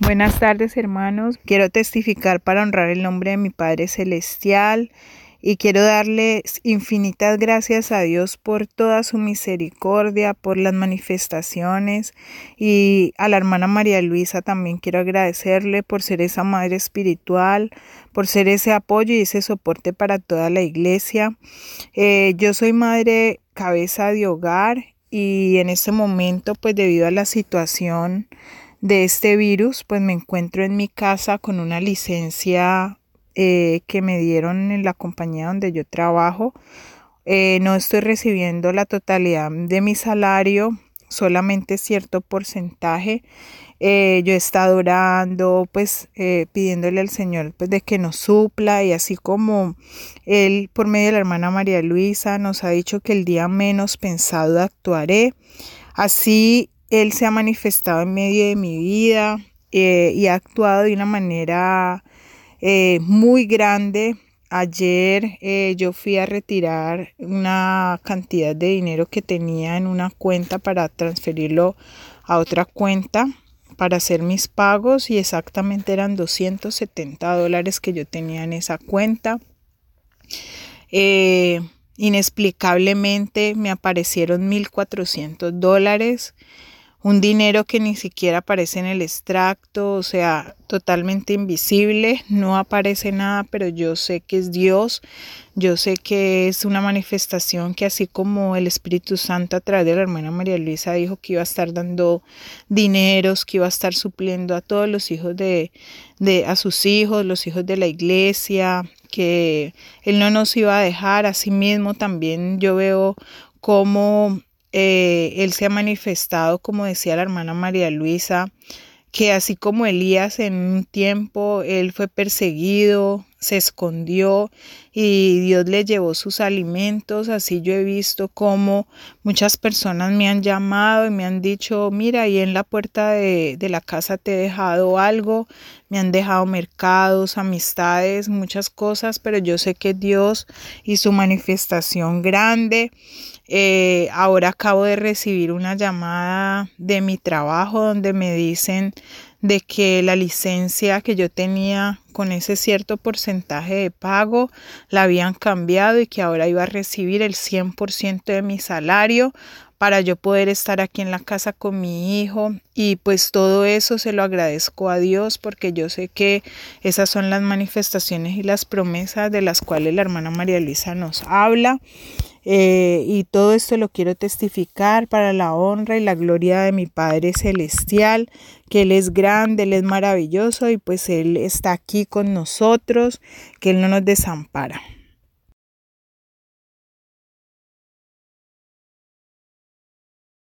Buenas tardes hermanos, quiero testificar para honrar el nombre de mi Padre Celestial y quiero darle infinitas gracias a Dios por toda su misericordia, por las manifestaciones y a la hermana María Luisa también quiero agradecerle por ser esa madre espiritual, por ser ese apoyo y ese soporte para toda la iglesia. Eh, yo soy madre cabeza de hogar y en este momento pues debido a la situación de este virus pues me encuentro en mi casa con una licencia eh, que me dieron en la compañía donde yo trabajo. Eh, no estoy recibiendo la totalidad de mi salario, solamente cierto porcentaje. Eh, yo he estado orando, pues pidiéndole al Señor pues, de que nos supla y así como Él por medio de la hermana María Luisa nos ha dicho que el día menos pensado actuaré. Así Él se ha manifestado en medio de mi vida y ha actuado de una manera eh, muy grande. Ayer eh, yo fui a retirar una cantidad de dinero que tenía en una cuenta para transferirlo a otra cuenta para hacer mis pagos y exactamente eran 270 dólares que yo tenía en esa cuenta. Eh, inexplicablemente me aparecieron 1.400 dólares un dinero que ni siquiera aparece en el extracto, o sea, totalmente invisible, no aparece nada, pero yo sé que es Dios, yo sé que es una manifestación que así como el Espíritu Santo a través de la hermana María Luisa dijo que iba a estar dando dineros, que iba a estar supliendo a todos los hijos de, de a sus hijos, los hijos de la iglesia, que Él no nos iba a dejar, así mismo también yo veo cómo eh, él se ha manifestado, como decía la hermana María Luisa, que así como Elías en un tiempo, él fue perseguido, se escondió y Dios le llevó sus alimentos. Así yo he visto como muchas personas me han llamado y me han dicho, mira, ahí en la puerta de, de la casa te he dejado algo, me han dejado mercados, amistades, muchas cosas, pero yo sé que Dios y su manifestación grande. Eh, ahora acabo de recibir una llamada de mi trabajo donde me dicen de que la licencia que yo tenía con ese cierto porcentaje de pago la habían cambiado y que ahora iba a recibir el 100% de mi salario para yo poder estar aquí en la casa con mi hijo. Y pues todo eso se lo agradezco a Dios porque yo sé que esas son las manifestaciones y las promesas de las cuales la hermana María Luisa nos habla eh, y todo esto lo quiero testificar para la honra y la gloria de mi Padre Celestial, que Él es grande, Él es maravilloso y pues Él está aquí con nosotros, que Él no nos desampara.